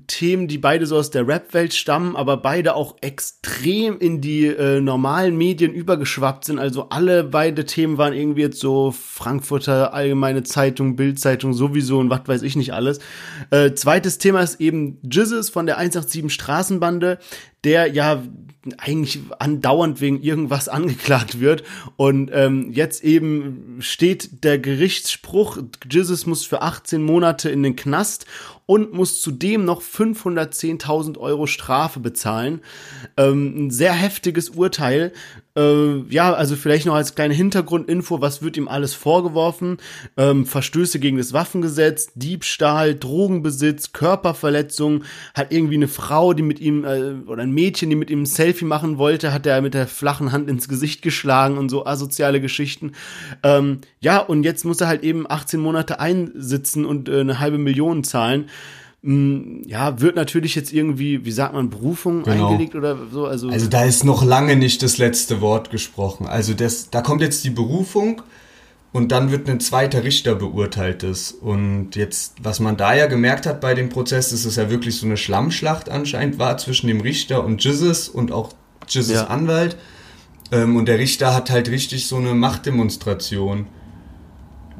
Themen, die beide so aus der Rap-Welt stammen, aber beide auch extrem in die äh, normalen Medien übergeschwappt sind. Also alle beide Themen waren irgendwie jetzt so Frankfurter Allgemeine Zeitung, Bildzeitung sowieso und was weiß ich nicht alles. Äh, zweites Thema ist eben Jizzes von der 187 Straßenbande, der ja eigentlich andauernd wegen irgendwas angeklagt wird. Und ähm, jetzt eben steht der Gerichtsspruch, Jizzes muss für 18 Monate in den Knast und muss zudem noch 510.000 Euro Strafe bezahlen. Ähm, ein sehr heftiges Urteil. Äh, ja, also vielleicht noch als kleine Hintergrundinfo, was wird ihm alles vorgeworfen? Ähm, Verstöße gegen das Waffengesetz, Diebstahl, Drogenbesitz, Körperverletzung, hat irgendwie eine Frau, die mit ihm, äh, oder ein Mädchen, die mit ihm ein Selfie machen wollte, hat er mit der flachen Hand ins Gesicht geschlagen und so asoziale Geschichten. Ähm, ja, und jetzt muss er halt eben 18 Monate einsitzen und äh, eine halbe Million zahlen. Mm, Ja, wird natürlich jetzt irgendwie, wie sagt man, Berufung Genau. eingelegt oder so. Also, Also da ist noch lange nicht das letzte Wort gesprochen. Also das, da kommt jetzt die Berufung und dann wird ein zweiter Richter beurteilt. Das. Und jetzt, was man da ja gemerkt hat bei dem Prozess, dass es ja wirklich so eine Schlammschlacht anscheinend war zwischen dem Richter und Jizzes und auch Jizzes Ja. Anwalt. Ähm, und der Richter hat halt richtig so eine Machtdemonstration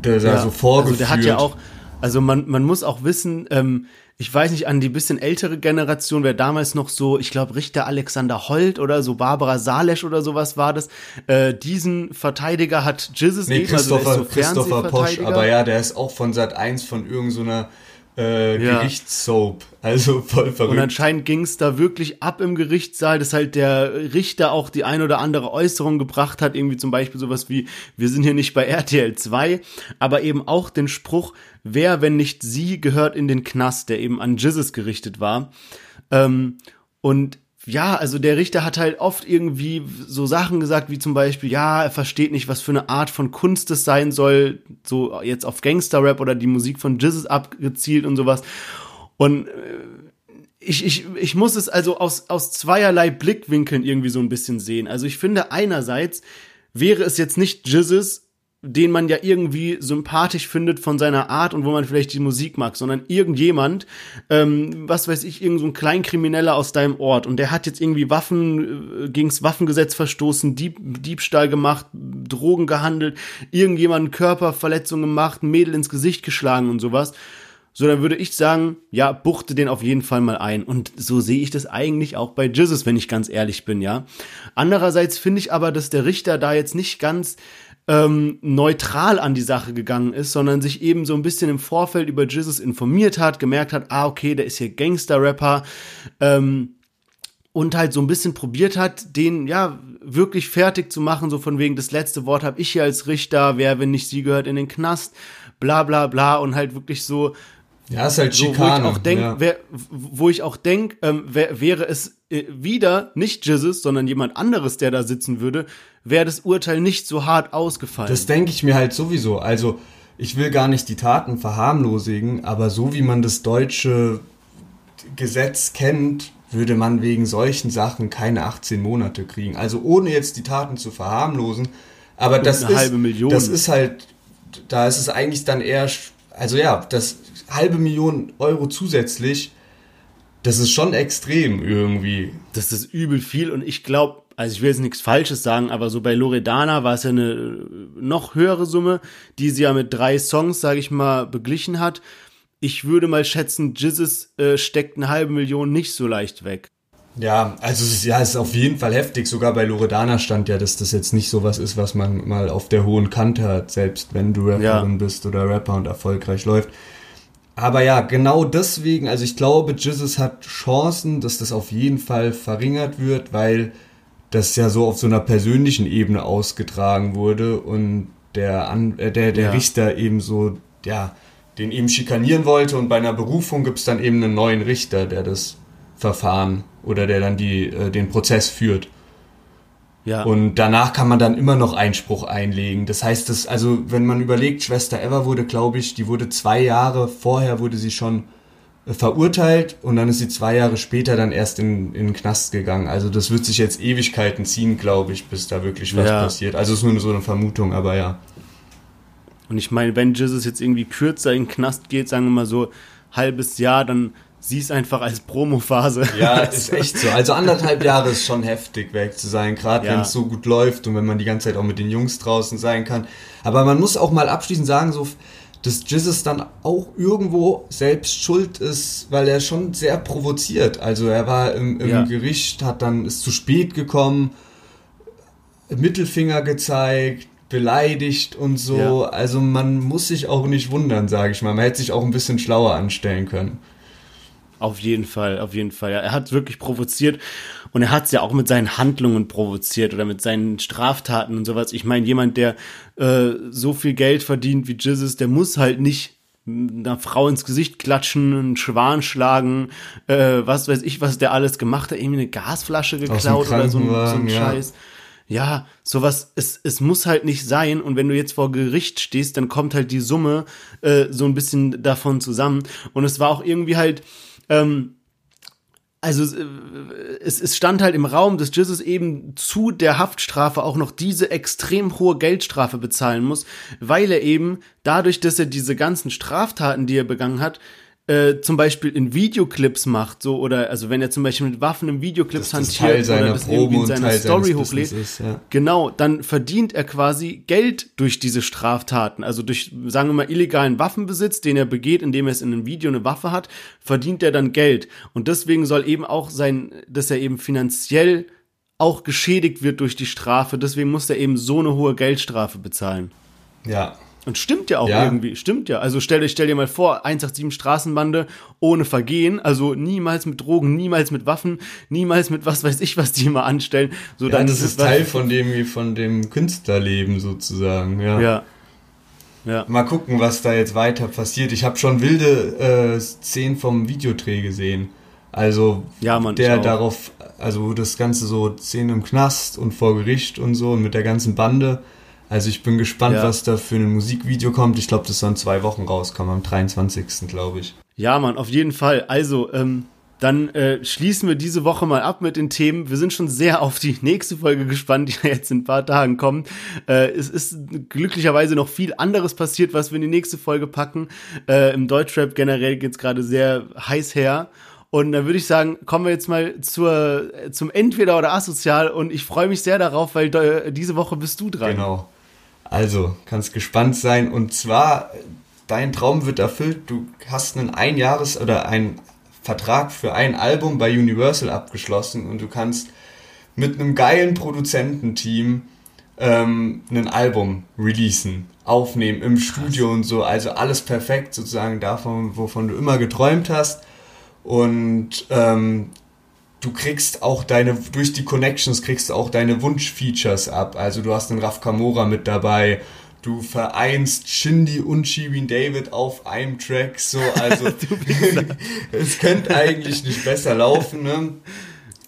da, da so vorgeführt. Also der hat ja auch, also man, man muss auch wissen, ähm, ich weiß nicht, an die bisschen ältere Generation, wer damals noch so, ich glaube, Richter Alexander Holt oder so Barbara Salesch oder sowas war das, äh, diesen Verteidiger hat Jizzes Nee, eben, also Christopher, so Christopher Posch, aber ja, der ist auch von Sat 1 von irgendeiner so äh, Ja. Gerichtssoap. Also voll Und verrückt. anscheinend ging es da wirklich ab im Gerichtssaal, dass halt der Richter auch die ein oder andere Äußerung gebracht hat, irgendwie zum Beispiel sowas wie, wir sind hier nicht bei RTL 2, aber eben auch den Spruch, wer, wenn nicht sie, gehört in den Knast, der eben an Jizzes gerichtet war. Ähm, und ja, also der Richter hat halt oft irgendwie so Sachen gesagt, wie zum Beispiel, ja, er versteht nicht, was für eine Art von Kunst es sein soll, so jetzt auf Gangster-Rap oder die Musik von Jizzes abgezielt und sowas. Und äh, ich, ich, ich muss es also aus, aus zweierlei Blickwinkeln irgendwie so ein bisschen sehen. Also ich finde einerseits wäre es jetzt nicht Jizzes, den man ja irgendwie sympathisch findet von seiner Art und wo man vielleicht die Musik mag, sondern irgendjemand, ähm, was weiß ich, irgend so ein Kleinkrimineller aus deinem Ort und der hat jetzt irgendwie Waffen, äh, gegens Waffengesetz verstoßen, Dieb, Diebstahl gemacht, Drogen gehandelt, irgendjemanden Körperverletzungen gemacht, Mädel ins Gesicht geschlagen und sowas. So, dann würde ich sagen, ja, buchte den auf jeden Fall mal ein. Und so sehe ich das eigentlich auch bei Jizzes, wenn ich ganz ehrlich bin, ja. Andererseits finde ich aber, dass der Richter da jetzt nicht ganz ähm, neutral an die Sache gegangen ist, sondern sich eben so ein bisschen im Vorfeld über Jizzes informiert hat, gemerkt hat, ah, okay, der ist hier Gangster-Rapper, ähm, und halt so ein bisschen probiert hat, den, ja, wirklich fertig zu machen, so von wegen, das letzte Wort habe ich hier als Richter, wer, wenn nicht sie gehört in den Knast, bla bla bla und halt wirklich so, Ja, ist halt so, wo Schikane. ich auch denk, ja. wer, wo ich auch denk, ähm, wär, wäre es äh, wieder nicht Jizzes, sondern jemand anderes, der da sitzen würde, wäre das Urteil nicht so hart ausgefallen. Das denke ich mir halt sowieso. Also, ich will gar nicht die Taten verharmlosigen, aber so wie man das deutsche Gesetz kennt, würde man wegen solchen Sachen keine 18 Monate kriegen. Also ohne jetzt die Taten zu verharmlosen. Aber das eine ist, das ist halt, da ist es eigentlich dann eher, also ja, das halbe Million Euro zusätzlich, das ist schon extrem irgendwie. das ist übel viel und ich glaube, also ich will jetzt nichts Falsches sagen, aber so bei Loredana war es ja eine äh, noch höhere Summe, die sie ja mit drei Songs, sage ich mal, beglichen hat. Ich würde mal schätzen, Jizzes äh, steckt eine halbe Million nicht so leicht weg. Ja, also es ist, ja, es ist auf jeden Fall heftig. Sogar bei Loredana stand ja, dass das jetzt nicht sowas ist, was man mal auf der hohen Kante hat, selbst wenn du Rapperin Ja. bist oder Rapper und erfolgreich läuft. Aber ja, genau deswegen, also ich glaube, Jizzes hat Chancen, dass das auf jeden Fall verringert wird, weil das ja so auf so einer persönlichen Ebene ausgetragen wurde und der, An äh, der, der Ja. Richter eben so, ja, den eben schikanieren wollte und bei einer Berufung gibt's dann eben einen neuen Richter, der das Verfahren oder der dann die, äh, den Prozess führt. Ja, Und danach kann man dann immer noch Einspruch einlegen. Das heißt, das, also wenn man überlegt, Schwester Eva wurde, glaube ich, die wurde zwei Jahre vorher wurde sie schon äh, verurteilt und dann ist sie zwei Jahre später dann erst in, in den Knast gegangen. Also das wird sich jetzt Ewigkeiten ziehen, glaube ich, bis da wirklich was Ja. passiert. Also es ist nur so eine Vermutung, aber ja. und ich meine, wenn Jizzes jetzt irgendwie kürzer in den Knast geht, sagen wir mal so halbes Jahr, dann sieh es einfach als Promophase. Ja, ist echt so. Also anderthalb Jahre ist schon heftig weg zu sein, gerade Ja. wenn es so gut läuft und wenn man die ganze Zeit auch mit den Jungs draußen sein kann. Aber man muss auch mal abschließend sagen, so dass Jizzes dann auch irgendwo selbst schuld ist, weil er schon sehr provoziert. Also er war im, im Ja. Gericht, hat dann ist zu spät gekommen, Mittelfinger gezeigt, beleidigt und so. Ja. Also man muss sich auch nicht wundern, sage ich mal. Man hätte sich auch ein bisschen schlauer anstellen können. Auf jeden Fall, auf jeden Fall. Ja, er hat wirklich provoziert und er hat es ja auch mit seinen Handlungen provoziert oder mit seinen Straftaten und sowas. Ich meine, jemand, der äh, so viel Geld verdient wie Jesus, der muss halt nicht einer Frau ins Gesicht klatschen, einen Schwan schlagen, äh, was weiß ich, was der alles gemacht hat, irgendwie eine Gasflasche geklaut oder so ein, so ein ja. Scheiß. Ja, sowas, es, es muss halt nicht sein. Und wenn du jetzt vor Gericht stehst, dann kommt halt die Summe äh, so ein bisschen davon zusammen. Und es war auch irgendwie halt, ähm, also äh, es, es stand halt im Raum, dass Jesus eben zu der Haftstrafe auch noch diese extrem hohe Geldstrafe bezahlen muss, weil er eben dadurch, dass er diese ganzen Straftaten, die er begangen hat, äh, zum Beispiel in Videoclips macht, so oder also wenn er zum Beispiel mit Waffen in Videoclips das hantiert oder das irgendwie in seiner Story hochlädt, ist, ja. Genau, dann verdient er quasi Geld durch diese Straftaten. Also durch, sagen wir mal, illegalen Waffenbesitz, den er begeht, indem er es in einem Video eine Waffe hat, verdient er dann Geld. Und deswegen soll eben auch sein, dass er eben finanziell auch geschädigt wird durch die Strafe. Deswegen muss er eben so eine hohe Geldstrafe bezahlen. Ja. Und stimmt ja auch Ja. irgendwie, stimmt ja. Also stell, dir- stell dir mal vor, 187 Straßenbande ohne Vergehen, also niemals mit Drogen, niemals mit Waffen, niemals mit was weiß ich, was die immer anstellen. So Ja, dann das ist Teil von dem, von dem Künstlerleben sozusagen, ja. Ja. Ja. Mal gucken, was da jetzt weiter passiert. Ich habe schon wilde äh, Szenen vom Videodreh gesehen. Also Ja, Mann, der darauf, also das Ganze so Szenen im Knast und vor Gericht und so und mit der ganzen Bande. Also ich bin gespannt, Ja. was da für ein Musikvideo kommt. Ich glaube, das soll in zwei Wochen rauskommen, am 23. glaube ich. Ja, Mann, auf jeden Fall. Also, ähm, dann äh, schließen wir diese Woche mal ab mit den Themen. Wir sind schon sehr auf die nächste Folge gespannt, die jetzt in ein paar Tagen kommt. Äh, es ist glücklicherweise noch viel anderes passiert, was wir in die nächste Folge packen. Äh, Im Deutschrap generell geht's gerade sehr heiß her. Und dann würde ich sagen, kommen wir jetzt mal zur, zum Entweder oder Asozial. Und ich freue mich sehr darauf, weil äh, diese Woche bist du dran. Genau. Also, kannst gespannt sein. Und zwar, dein Traum wird erfüllt. Du hast einen Einjahres- oder einen Vertrag für ein Album bei Universal abgeschlossen und du kannst mit einem geilen Produzententeam ähm, ein Album releasen, aufnehmen im Studio und so. Also alles perfekt sozusagen davon, wovon du immer geträumt hast. Und ähm, du kriegst auch deine, durch die Connections kriegst du auch deine Wunschfeatures ab. Also du hast den Raf Kamora mit dabei, du vereinst Shindy und Shirin David auf einem Track, so, also es könnte eigentlich nicht besser laufen, ne?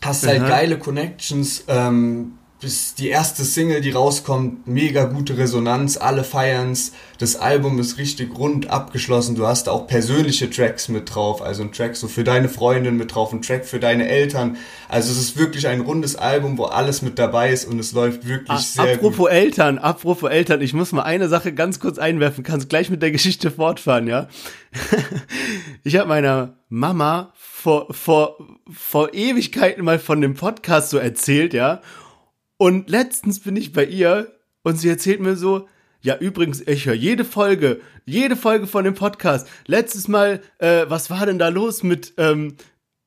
Hast halt Aha. geile Connections, ähm, bis die erste Single, die rauskommt, mega gute Resonanz, alle feiern's. Das Album ist richtig rund abgeschlossen. Du hast auch persönliche Tracks mit drauf, also ein Track so für deine Freundin mit drauf, ein Track für deine Eltern. Also es ist wirklich ein rundes Album, wo alles mit dabei ist und es läuft wirklich A- sehr apropos gut. Eltern, apropos Eltern, ich muss mal eine Sache ganz kurz einwerfen, kannst gleich mit der Geschichte fortfahren, ja? ich habe meiner Mama vor, vor, vor Ewigkeiten mal von dem Podcast so erzählt, ja? Und letztens bin ich bei ihr und sie erzählt mir so, ja, übrigens, ich höre jede Folge, jede Folge von dem Podcast. Letztes Mal, äh, was war denn da los mit, ähm,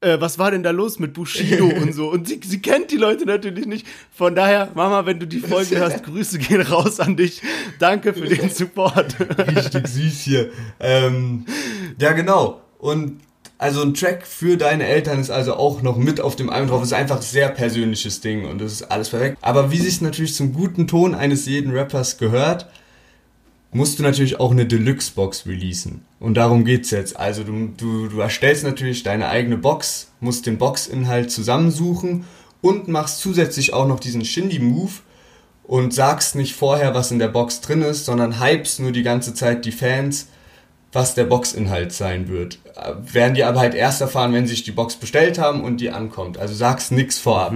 äh, was war denn da los mit Bushido und so? Und sie, sie kennt die Leute natürlich nicht. Von daher, Mama, wenn du die Folge hörst, Grüße gehen raus an dich. Danke für den Support. Richtig süß hier. Ähm, ja, genau. Und also ein Track für deine Eltern ist also auch noch mit auf dem Album drauf. ist einfach ein sehr persönliches Ding und das ist alles perfekt. Aber wie sich natürlich zum guten Ton eines jeden Rappers gehört, musst du natürlich auch eine Deluxe-Box releasen. Und darum geht's jetzt. Also du, du, du erstellst natürlich deine eigene Box, musst den Boxinhalt zusammensuchen und machst zusätzlich auch noch diesen Shindy-Move und sagst nicht vorher, was in der Box drin ist, sondern hypst nur die ganze Zeit die Fans, was der Boxinhalt sein wird. Werden die aber halt erst erfahren, wenn sie sich die Box bestellt haben und die ankommt. Also sagst nix vorab.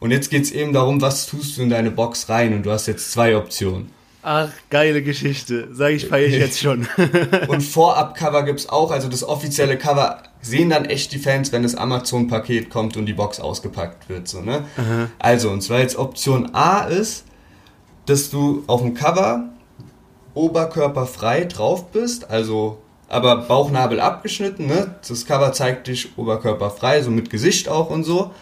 Und jetzt geht's eben darum, was tust du in deine Box rein und du hast jetzt zwei Optionen. Ach, geile Geschichte. Sag ich, feiere ich jetzt schon. Und Vorab-Cover gibt's auch, also das offizielle Cover sehen dann echt die Fans, wenn das Amazon-Paket kommt und die Box ausgepackt wird. So, ne? Also, und zwar jetzt Option A ist, dass du auf dem Cover oberkörperfrei drauf bist, also aber Bauchnabel abgeschnitten, ne? Das Cover zeigt dich oberkörperfrei, so mit Gesicht auch und so.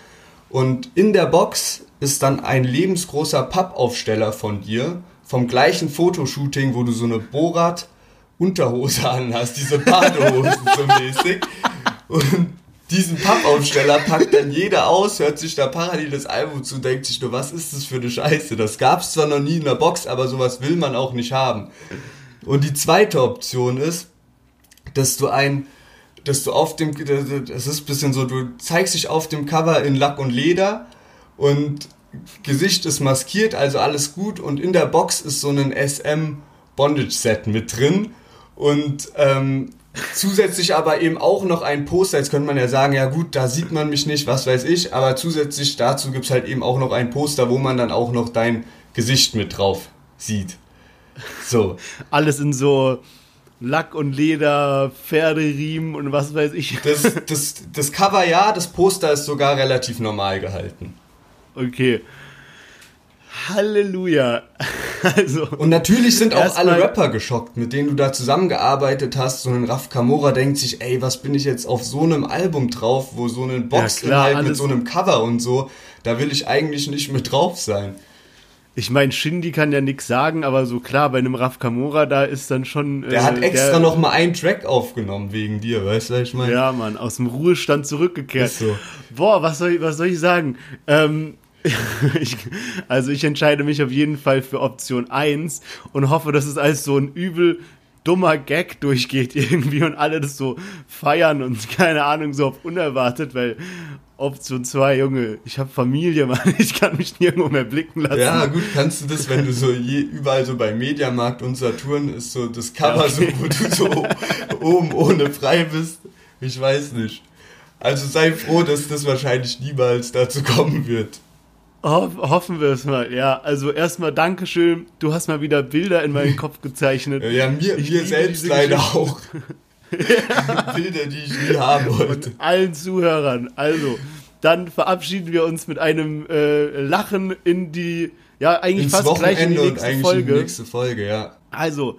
Und in der Box ist dann ein lebensgroßer Pappaufsteller von dir, vom gleichen Fotoshooting, wo du so eine Borat Unterhose an hast, diese Badehosen so mäßig. Und diesen Pappaufsteller packt dann jeder aus, hört sich da parallel das Album zu, denkt sich nur, was ist das für eine Scheiße? Das gab's zwar noch nie in der Box, aber sowas will man auch nicht haben. Und die zweite Option ist, dass du ein, dass du auf dem, das ist ein bisschen so, du zeigst dich auf dem Cover in Lack und Leder und Gesicht ist maskiert, also alles gut und in der Box ist so ein SM Bondage Set mit drin und ähm, zusätzlich aber eben auch noch ein Poster, jetzt könnte man ja sagen, ja gut, da sieht man mich nicht, was weiß ich, aber zusätzlich dazu gibt's halt eben auch noch ein Poster, wo man dann auch noch dein Gesicht mit drauf sieht. So. Alles in so Lack und Leder, Pferderiemen und was weiß ich. Das, das, das Cover ja, das Poster ist sogar relativ normal gehalten. Okay. Halleluja. Also. Und natürlich sind auch alle Rapper geschockt, mit denen du da zusammengearbeitet hast. So ein Raf Kamora denkt sich, ey, was bin ich jetzt auf so einem Album drauf, wo so ein Boxinhalt mit alles- so einem Cover und so, da will ich eigentlich nicht mit drauf sein. Ich meine, Shindy kann ja nix sagen, aber so klar, bei einem Raf Kamora, da ist dann schon. Der hat extra noch mal einen Track aufgenommen wegen dir, weißt du, was ich meine? Ja, Mann, aus dem Ruhestand zurückgekehrt. Ist so. Boah, was soll, ich- was soll ich sagen? Ähm, ich, also ich entscheide mich auf jeden Fall für Option 1 und hoffe, dass es als so ein übel dummer Gag durchgeht irgendwie und alle das so feiern und keine Ahnung, so auf unerwartet, weil Option 2, Junge, ich habe Familie, Mann, ich kann mich nirgendwo mehr blicken lassen. Ja, gut, kannst du das, wenn du so je, überall so bei Mediamarkt und Saturn ist so das Cover so, wo du so oben ohne frei bist. Ich weiß nicht. Also sei froh, dass das wahrscheinlich niemals dazu kommen wird. Ho hoffen wir es mal, ja. Also erstmal Dankeschön, du hast mal wieder Bilder in meinen Kopf gezeichnet. Ja, mir, Ich mir selbst leider Geschichte. auch. Bilder, die ich nie haben wollte. allen Zuhörern. Also, dann verabschieden wir uns mit einem äh, Lachen in die, ja, eigentlich Ins fast gleich in die Wochenende und nächste eigentlich in Folge. die nächste Folge, ja. Also,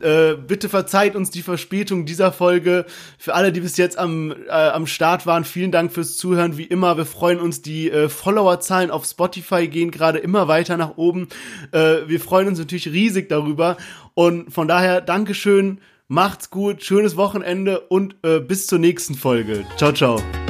äh, bitte verzeiht uns die Verspätung dieser Folge. Für alle, die bis jetzt am, äh, am Start waren, vielen Dank fürs Zuhören. Wie immer, wir freuen uns. Die äh, Followerzahlen auf Spotify gehen gerade immer weiter nach oben. Äh, wir freuen uns natürlich riesig darüber. Und von daher, Dankeschön, macht's gut, schönes Wochenende und äh, bis zur nächsten Folge. Ciao, ciao.